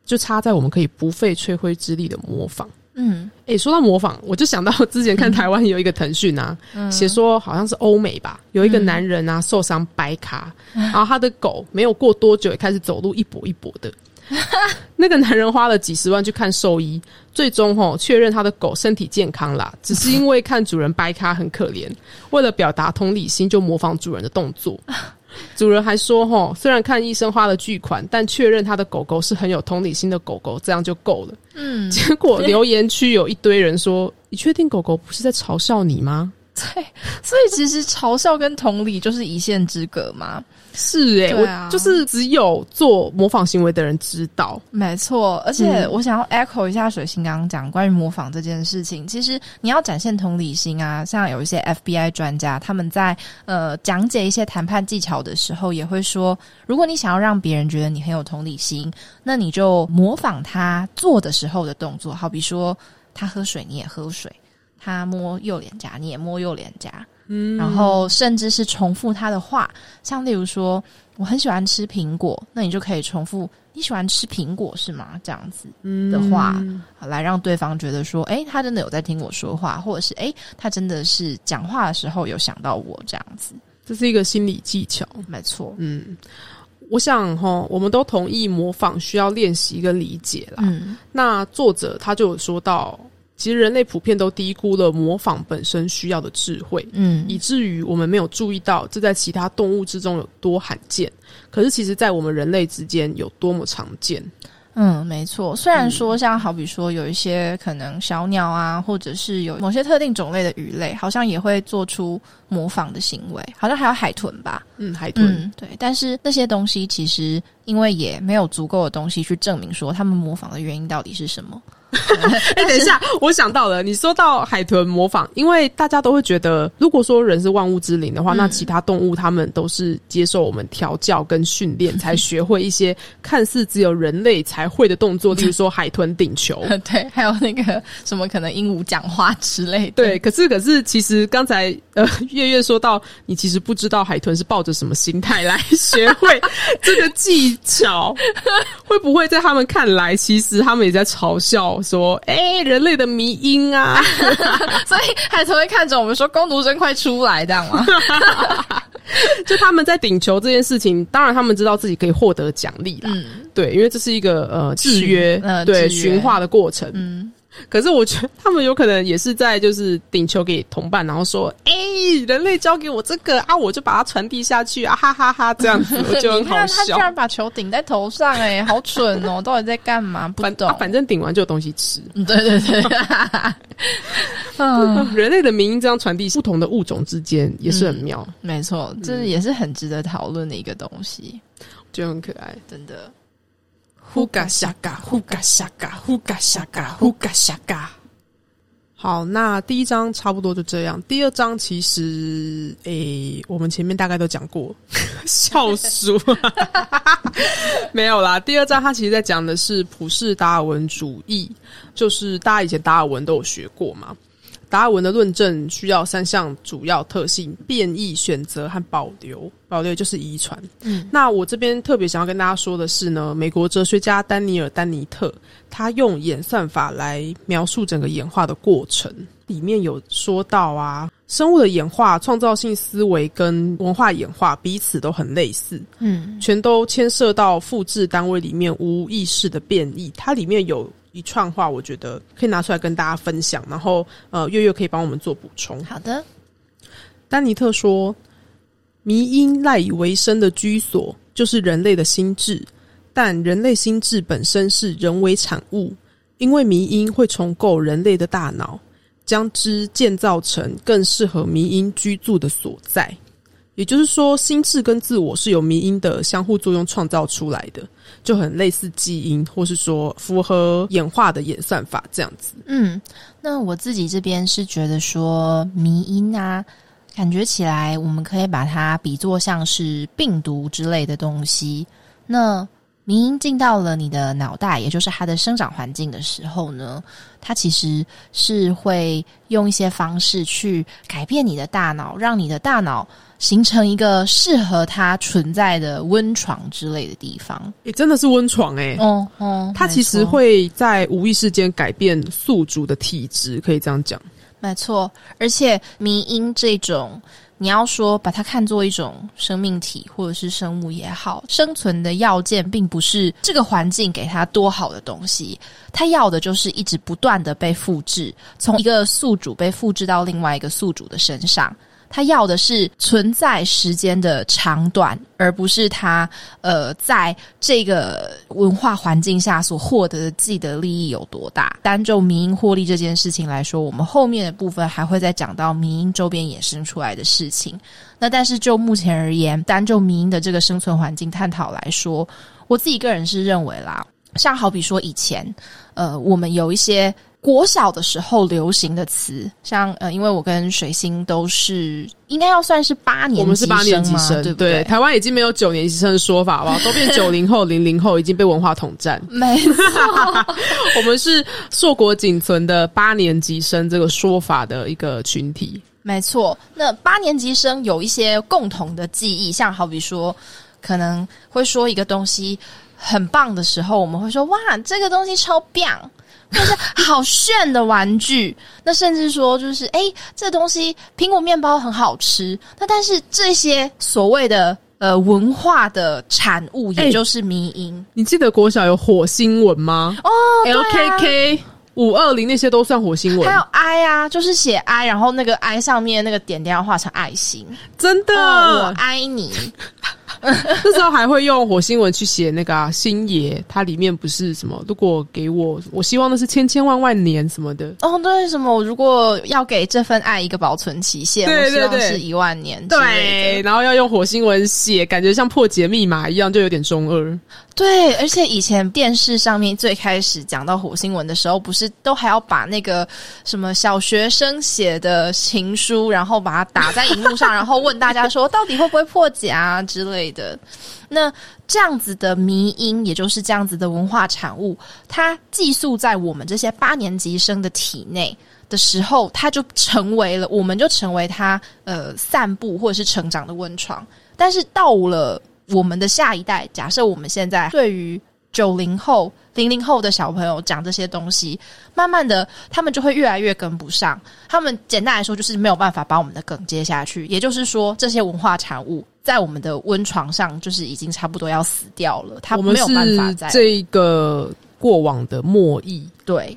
就差在我们可以不费吹灰之力的模仿。嗯诶，说到模仿，我就想到之前看台湾有一个腾讯啊，嗯写说好像是欧美吧，有一个男人啊受伤掰卡，[laughs] 然后他的狗没有过多久也开始走路一跛一跛的。[laughs] 那个男人花了几十万去看兽医，最终吼确认他的狗身体健康啦，只是因为看主人掰咖很可怜，为了表达同理心就模仿主人的动作。[laughs] 主人还说：“吼，虽然看医生花了巨款，但确认他的狗狗是很有同理心的狗狗，这样就够了。”嗯，结果留言区有一堆人说：“你确定狗狗不是在嘲笑你吗 [laughs] 对，所以其实嘲笑跟同理就是一线之隔嘛。？”是诶、对啊我就是只有做模仿行为的人知道。没错，而且嗯我想要 echo 一下水星刚刚讲关于模仿这件事情。其实你要展现同理心啊，像有一些 FBI 专家，他们在呃讲解一些谈判技巧的时候，也会说，如果你想要让别人觉得你很有同理心，那你就模仿他做的时候的动作，好比说他喝水你也喝水，他摸右脸颊你也摸右脸颊，嗯然后甚至是重复他的话，像例如说我很喜欢吃苹果，那你就可以重复你喜欢吃苹果是吗？这样子的话，好来让对方觉得说，诶，他真的有在听我说话，或者是诶，他真的是讲话的时候有想到我这样子。这是一个心理技巧。没错，嗯，我想哈，我们都同意模仿需要练习跟理解啦。嗯那作者他就有说到，其实人类普遍都低估了模仿本身需要的智慧。嗯以至于我们没有注意到这在其他动物之中有多罕见，可是其实在我们人类之间有多么常见。嗯，没错。虽然说像好比说有一些可能小鸟啊，或者是有某些特定种类的鱼类，好像也会做出模仿的行为，好像还有海豚吧。嗯，海豚，嗯，对。但是那些东西其实因为也没有足够的东西去证明说他们模仿的原因到底是什么。[laughs] 哎、等一下，我想到了，你说到海豚模仿，因为大家都会觉得，如果说人是万物之灵的话，嗯那其他动物它们都是接受我们调教跟训练，才学会一些看似只有人类才会的动作，[laughs] 例如说海豚顶球。[laughs] 对，还有那个什么可能鹦鹉讲话之类的。对，可是可是，其实刚才呃，月月说到，你其实不知道海豚是抱着什么心态来学会这个技巧，会不会在他们看来，其实他们也在嘲笑说，哎、人类的迷因啊，[laughs] 所以海豚会看着我们说：“工读生快出来，这样吗？[laughs] 就他们在顶球这件事情，当然他们知道自己可以获得奖励？”啦，嗯。对，因为这是一个呃制约，呃对驯化的过程。嗯，[laughs] 可是我觉得他们有可能也是在就是顶球给同伴，然后说：“哎、人类交给我这个啊，我就把它传递下去啊，哈哈哈这样子 [laughs] 我就很你好笑。看他居然把球顶在头上、哎，好蠢哦！到底在干嘛？不懂。反啊，反正顶完就有东西吃。嗯对对对，嗯，[laughs] 人类的名音这样传递，不同的物种之间也是很妙，没错，这也是很值得讨论的一个东西，就很可爱。真的。呼嘎下嘎，呼嘎下嘎，呼嘎下嘎，呼嘎下嘎。好，那第一章差不多就这样。第二章其实，诶、我们前面大概都讲过，[laughs] 笑鼠 [laughs] 没有啦。第二章它其实在讲的是普世达尔文主义，就是大家以前达尔文都有学过嘛。达尔文的论证需要三项主要特性：变异、选择和保留。保留就是遗传。嗯，那我这边特别想要跟大家说的是呢，美国哲学家丹尼尔·丹尼特，他用演算法来描述整个演化的过程，里面有说到啊，生物的演化、创造性思维跟文化演化彼此都很类似，嗯全都牵涉到复制单位里面无意识的变异。它里面有一串话，我觉得可以拿出来跟大家分享，然后呃，月月可以帮我们做补充。好的，丹尼特说：“迷因赖以为生的居所就是人类的心智，但人类心智本身是人为产物，因为迷因会重构人类的大脑，将之建造成更适合迷因居住的所在。也就是说，心智跟自我是由迷因的相互作用创造出来的，就很类似基因，或是说符合演化的演算法这样子。嗯，那我自己这边是觉得说迷因啊，感觉起来我们可以把它比作像是病毒之类的东西。那迷因进到了你的脑袋，也就是它的生长环境的时候呢，它其实是会用一些方式去改变你的大脑，让你的大脑形成一个适合它存在的温床之类的地方。也真的是温床哎、哦哦，它其实会在无意识间改变宿主的体质，可以这样讲。没错，而且迷因这种，你要说把它看作一种生命体或者是生物也好，生存的要件并不是这个环境给它多好的东西，它要的就是一直不断的被复制，从一个宿主被复制到另外一个宿主的身上。他要的是存在时间的长短，而不是他呃在这个文化环境下所获得的既得利益有多大。单就民营获利这件事情来说，我们后面的部分还会再讲到民营周边衍生出来的事情。那但是就目前而言，单就民营的这个生存环境探讨来说，我自己个人是认为啦，像好比说以前，呃，我们有一些国小的时候流行的词，像呃，因为我跟水星都是应该要算是八年级我们是八年级生，对不对？台湾已经没有九年级生的说法，[laughs] 好不好？都变九零后、零零后，已经被文化统战。没错，我们是硕果仅存的八年级生这个说法的一个群体。没错。那八年级生有一些共同的记忆，像好比说，可能会说一个东西很棒的时候，我们会说哇，这个东西超棒。是好炫的玩具，那甚至说就是，哎，这东西苹果面包很好吃。那但是这些所谓的呃文化的产物，也哎就是迷音、你记得国小有火星文吗？哦对啊，LKK 五二零那些都算火星文还有，I 啊，就是写 I，然后那个 I 上面那个点点要画成爱心。真的。嗯我爱你。[laughs] 那时候还会用火星文去写那个、啊、星爷，它里面不是什么，如果给我，我希望的是千千万万年什么的。哦，对，什么？我如果要给这份爱一个保存期限，对我希望对对是一万年对，然后要用火星文写，感觉像破解密码一样，就有点中二。对，而且以前电视上面最开始讲到火星文的时候，不是都还要把那个什么小学生写的情书，然后把它打在荧幕上，然后问大家说到底会不会破解啊之类的。的那这样子的迷音，也就是这样子的文化产物，它寄宿在我们这些八年级生的体内的时候，它就成为了，我们就成为它呃散步或者是成长的温床。但是到了我们的下一代，假设我们现在对于九零后、零零后的小朋友讲这些东西，慢慢的他们就会越来越跟不上。他们简单来说就是没有办法把我们的梗接下去，也就是说，这些文化产物在我们的温床上就是已经差不多要死掉了，它我们没有办法是再这个过往的末裔。对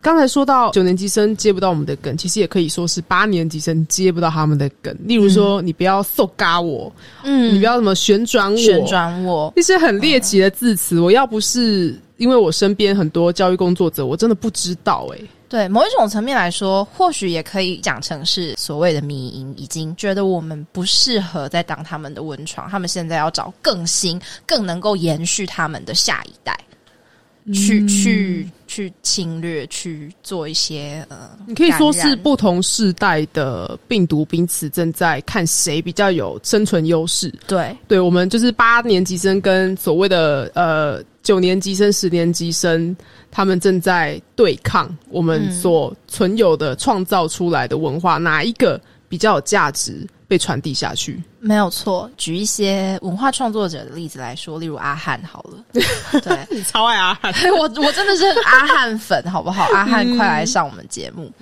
刚才说到九年级生接不到我们的梗，其实也可以说是八年级生接不到他们的梗。例如说，你不要搜嘎我，嗯你不要什么旋转我，旋转我。一些很猎奇的字词。我要不是因为我身边很多教育工作者，我真的不知道哎、对某一种层面来说，或许也可以讲成是所谓的民营，已经觉得我们不适合再当他们的温床，他们现在要找更新、更能够延续他们的下一代，去去去侵略，去做一些呃，你可以说是不同世代的病毒彼此正在看谁比较有生存优势。对。对我们就是八年级生跟所谓的呃九年级生、十年级生，他们正在对抗我们嗯。所存有的、创造出来的文化，哪一个比较有价值被传递下去？没有错。举一些文化创作者的例子来说，例如阿汉好了，[laughs] 对。你超爱阿汉！[laughs] 我我真的是阿汉粉，好不好？阿汉，快来上我们节目。[laughs]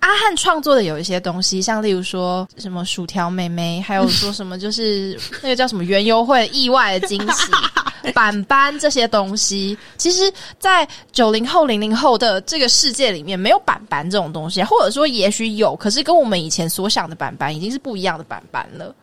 阿汉创作的有一些东西，像例如说什么薯条妹妹，还有说什么就是那个叫什么园游会意外的惊喜、板板这些东西，其实，在九零后、零零后的这个世界里面，没有板板这种东西，或者说也许有，可是跟我们以前所想的板板已经是不一样的板板了。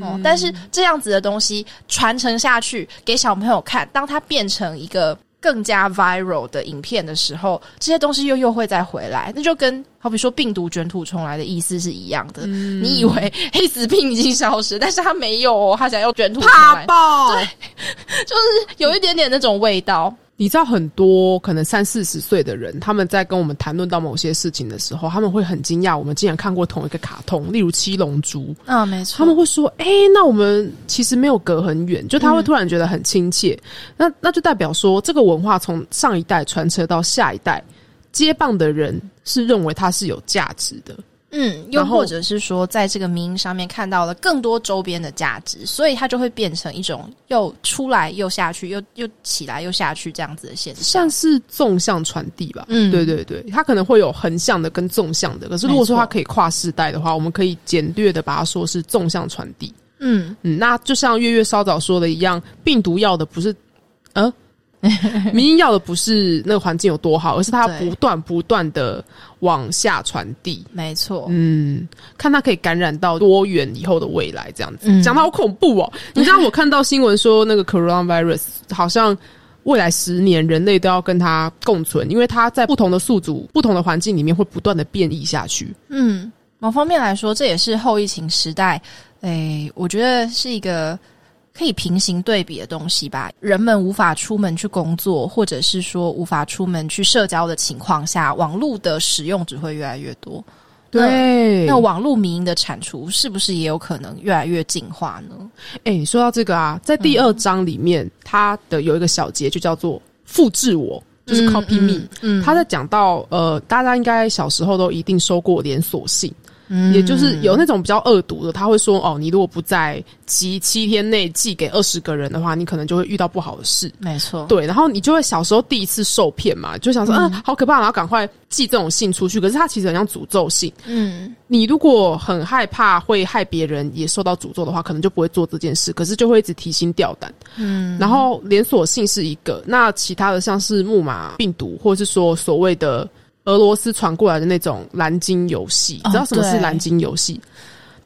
哦，但是这样子的东西传承下去给小朋友看，当它变成一个更加 viral 的影片的时候，这些东西又又会再回来，那就跟好比说病毒卷土重来的意思是一样的。你以为黑死病已经消失，但是他没有哦，他想要卷土重怕来，对！[laughs] 就是有一点点那种味道。你知道很多可能三四十岁的人，他们在跟我们谈论到某些事情的时候，他们会很惊讶，我们竟然看过同一个卡通，例如《七龙珠》。嗯，没错他们会说：“哎、那我们其实没有隔很远，就他会突然觉得很亲切。那那就代表说，这个文化从上一代传承到下一代，接棒的人是认为它是有价值的。嗯，又或者是说，在这个名音上面看到了更多周边的价值，所以它就会变成一种又出来又下去，又又起来又下去这样子的现象。像是纵向传递吧，嗯对对对，它可能会有横向的跟纵向的，可是如果说它可以跨世代的话，我们可以简略的把它说是纵向传递。嗯，嗯，那就像月月稍早说的一样，病毒要的不是，呃，[laughs] 民音要的不是那个环境有多好，而是它不断不断的往下传递。没错。嗯，看它可以感染到多远以后的未来，这样子嗯讲的好恐怖哦！[laughs] 你知道我看到新闻说那个 coronavirus 好像未来十年人类都要跟它共存，因为它在不同的宿主、不同的环境里面会不断的变异下去。嗯，某方面来说，这也是后疫情时代，诶，我觉得是一个可以平行对比的东西吧。人们无法出门去工作，或者是说无法出门去社交的情况下，网络的使用只会越来越多。对，那网络民营的产出是不是也有可能越来越进化呢？哎、你说到这个啊，在第二章里面，它的有一个小节就叫做复制我，就是 copy me。嗯，他在讲到呃，大家应该小时候都一定收过连锁信，嗯也就是有那种比较恶毒的，他会说哦，你如果不在七七天内寄给二十个人的话，你可能就会遇到不好的事。没错，对，然后你就会小时候第一次受骗嘛，就想说，嗯、好可怕，然后赶快寄这种信出去。可是它其实很像诅咒信，嗯你如果很害怕会害别人也受到诅咒的话，可能就不会做这件事。可是就会一直提心吊胆。嗯，然后连锁性是一个，那其他的像是木马病毒，或者是说所谓的俄罗斯传过来的那种蓝鲸游戏，哦你知道什么是对蓝鲸游戏？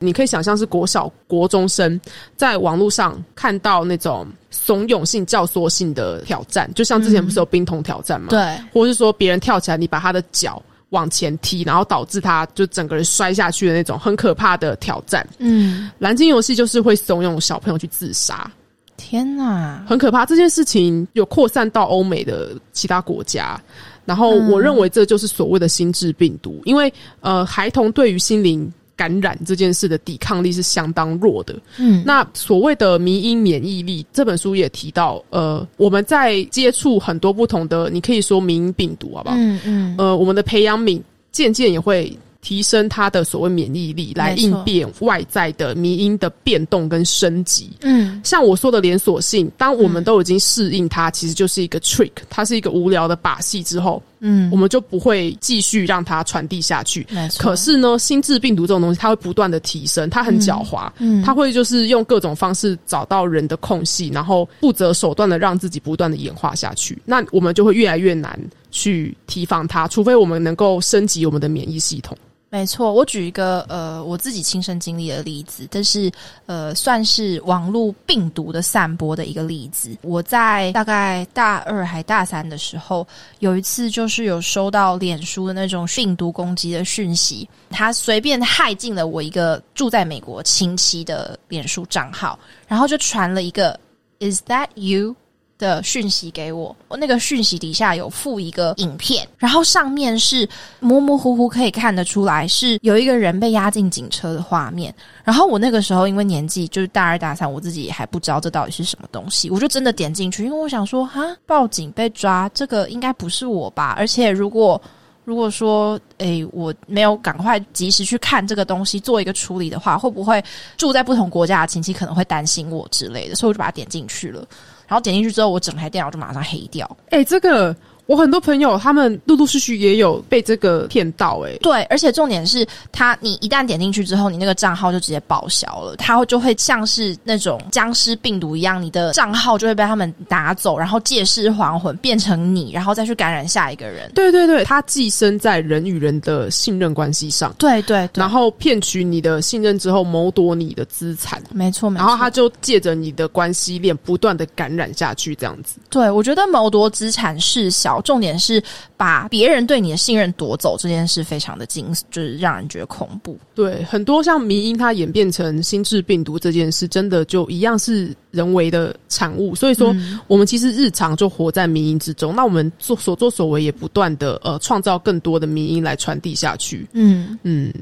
你可以想象是国小、国中生在网络上看到那种怂恿性、教唆性的挑战，就像之前不是有冰桶挑战吗？，对，或是说别人跳起来，你把他的脚往前踢，然后导致他就整个人摔下去的那种很可怕的挑战。嗯，蓝鲸游戏就是会怂恿小朋友去自杀。天哪，很可怕。这件事情有扩散到欧美的其他国家，然后我认为这就是所谓的心智病毒，因为呃，孩童对于心灵。感染这件事的抵抗力是相当弱的。嗯，那所谓的迷因免疫力，这本书也提到，呃，我们在接触很多不同的，你可以说迷因病毒，好不好？嗯嗯，呃，我们的培养皿渐渐也会提升他的所谓免疫力，来应变外在的迷因的变动跟升级。嗯像我说的连锁性，当我们都已经适应它，其实就是一个 trick，它是一个无聊的把戏之后，嗯我，们就不会继续让它传递下去。可是呢，心智病毒这种东西，它会不断的提升，它很狡猾，嗯它会就是用各种方式找到人的空隙，然后不择手段的让自己不断的演化下去。那我们就会越来越难去提防它，除非我们能够升级我们的免疫系统。没错，我举一个呃我自己亲身经历的例子，但是呃算是网络病毒的散播的一个例子。我在大概大二还大三的时候，有一次就是有收到脸书的那种病毒攻击的讯息，他随便害进了我一个住在美国亲戚的脸书账号，然后就传了一个 “Is that you？” 的讯息给我，我那个讯息底下有附一个影片，然后上面是模模糊糊可以看得出来是有一个人被押进警车的画面。然后我那个时候因为年纪就是大二大三，我自己还不知道这到底是什么东西，我就真的点进去，因为我想说哈，报警被抓，这个应该不是我吧？而且如果如果说，诶，我没有赶快及时去看这个东西，做一个处理的话，会不会住在不同国家的亲戚可能会担心我之类的？所以我就把它点进去了。然后点进去之后，我整台电脑就马上黑掉。哎、这个我很多朋友他们陆陆续续也有被这个骗到、欸，对，而且重点是他，你一旦点进去之后，你那个账号就直接报销了，它会就会像是那种僵尸病毒一样，你的账号就会被他们拿走，然后借尸还魂，变成你，然后再去感染下一个人。对对对，它寄生在人与人的信任关系上，对对对，然后骗取你的信任之后，谋夺你的资产。没错没错，然后他就借着你的关系链不断的感染下去，这样子。对我觉得谋夺资产事小，重点是把别人对你的信任夺走这件事非常的惊，就是让人觉得恐怖。对，很多像迷因它演变成心智病毒这件事，真的就一样是人为的产物。所以说，我们其实日常就活在迷因之中。那我们做所作所为，也不断的呃创造更多的迷因来传递下去。嗯，嗯，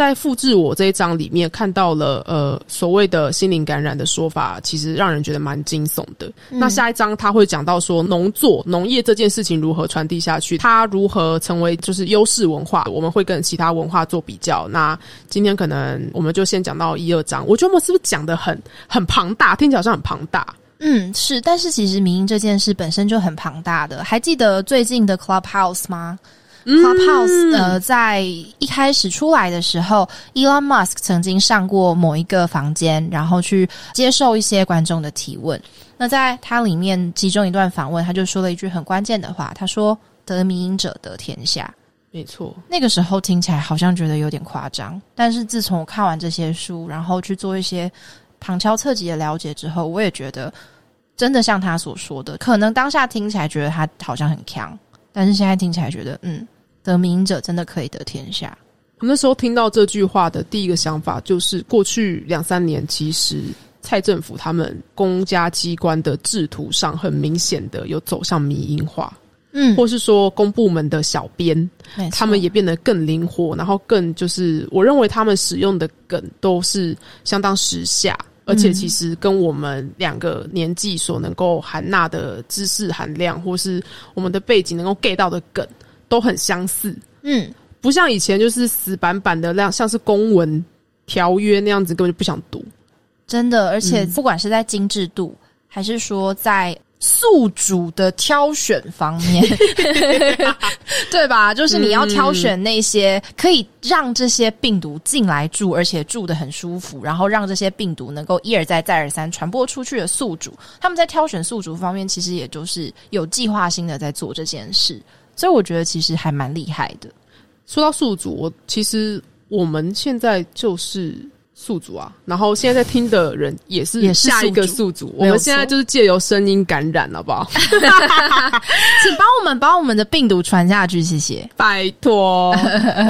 在复制我这一章里面看到了呃所谓的心灵感染的说法，其实让人觉得蛮惊悚的。那下一章他会讲到说农作农业这件事情如何传递下去，它如何成为就是优势文化，我们会跟其他文化做比较。那今天可能我们就先讲到一二章，我觉得我们是不是讲的很很庞大，听起来好像很庞大。嗯，是，但是其实民营这件事本身就很庞大的。还记得最近的 Clubhouse 吗？Clubhouse 呃，在一开始出来的时候，Elon Musk 曾经上过某一个房间，然后去接受一些观众的提问。那在他里面其中一段访问，他就说了一句很关键的话，他说：“得民营者得天下。”没错，那个时候听起来好像觉得有点夸张，但是自从我看完这些书，然后去做一些旁敲侧击的了解之后，我也觉得真的像他所说的，可能当下听起来觉得他好像很强，但是现在听起来觉得，嗯，得民营者真的可以得天下。我那时候听到这句话的第一个想法就是，过去两三年其实蔡政府他们公家机关的制图上很明显的有走向民营化，嗯，或是说公部门的小编，他们也变得更灵活，然后更就是我认为他们使用的梗都是相当时下。而且其实跟我们两个年纪所能够含纳的知识含量，或是我们的背景能够 get 到的梗，都很相似。嗯，不像以前就是死板板的那样，像是公文条约那样子，根本就不想读。真的，而且嗯不管是在精致度，还是说在宿主的挑选方面，[laughs] 对吧？就是你要挑选那些可以让这些病毒进来住，而且住的很舒服，然后让这些病毒能够一而再、再而三传播出去的宿主，他们在挑选宿主方面，其实也就是有计划性的在做这件事，所以我觉得其实还蛮厉害的。说到宿主，我其实我们现在就是宿主啊，然后现在在听的人也是也是下一个宿宿主，我们现在就是借由声音感染，好不好？[laughs] 请帮我们把我们的病毒传下去，谢谢。拜托，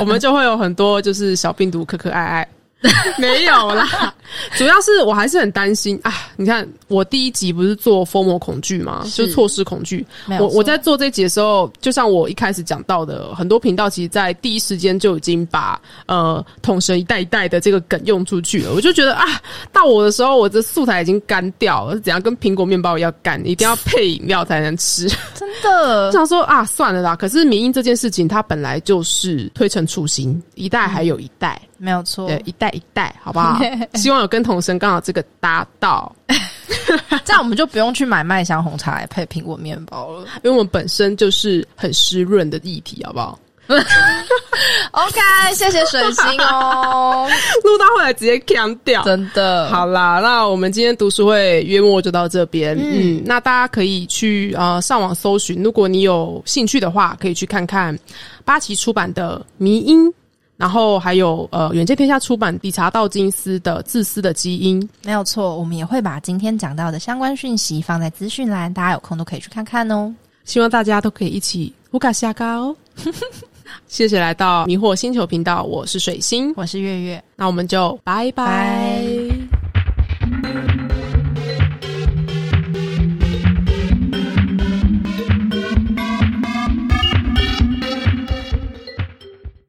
我们就会有很多就是小病毒可可爱爱。[laughs] 没有啦，主要是我还是很担心啊！你看，我第一集不是做 FOMO 恐惧吗？就是错失恐惧。我我在做这集的时候，就像我一开始讲到的，很多频道其实，在第一时间就已经把呃“统神一代一代”的这个梗用出去了。我就觉得啊，到我的时候，我的素材已经干掉了，怎样跟苹果面包一样干，一定要配饮料才能吃。真的 [laughs] 我，想说啊，算了啦。可是民音这件事情，它本来就是推陈出新，一代还有一代，没有错。对，一代一代，好不好？[laughs] 希望有跟童声刚好这个搭到，[laughs] 这样我们就不用去买麦香红茶来配苹果面包了。[laughs] 因为我们本身就是很湿润的议题，好不好？OK，谢谢水星哦，录到后来直接强掉。真的好啦，那我们今天读书会约莫就到这边。嗯那大家可以去呃上网搜寻，如果你有兴趣的话，可以去看看八旗出版的《迷音》，然后还有呃远见天下出版理查道金斯的《自私的基因》。没有错。我们也会把今天讲到的相关讯息放在资讯栏，大家有空都可以去看看哦。希望大家都可以一起乌卡下高哦。[laughs] 谢谢来到迷惑星球频道，我是水星，我是月月，那我们就拜拜。拜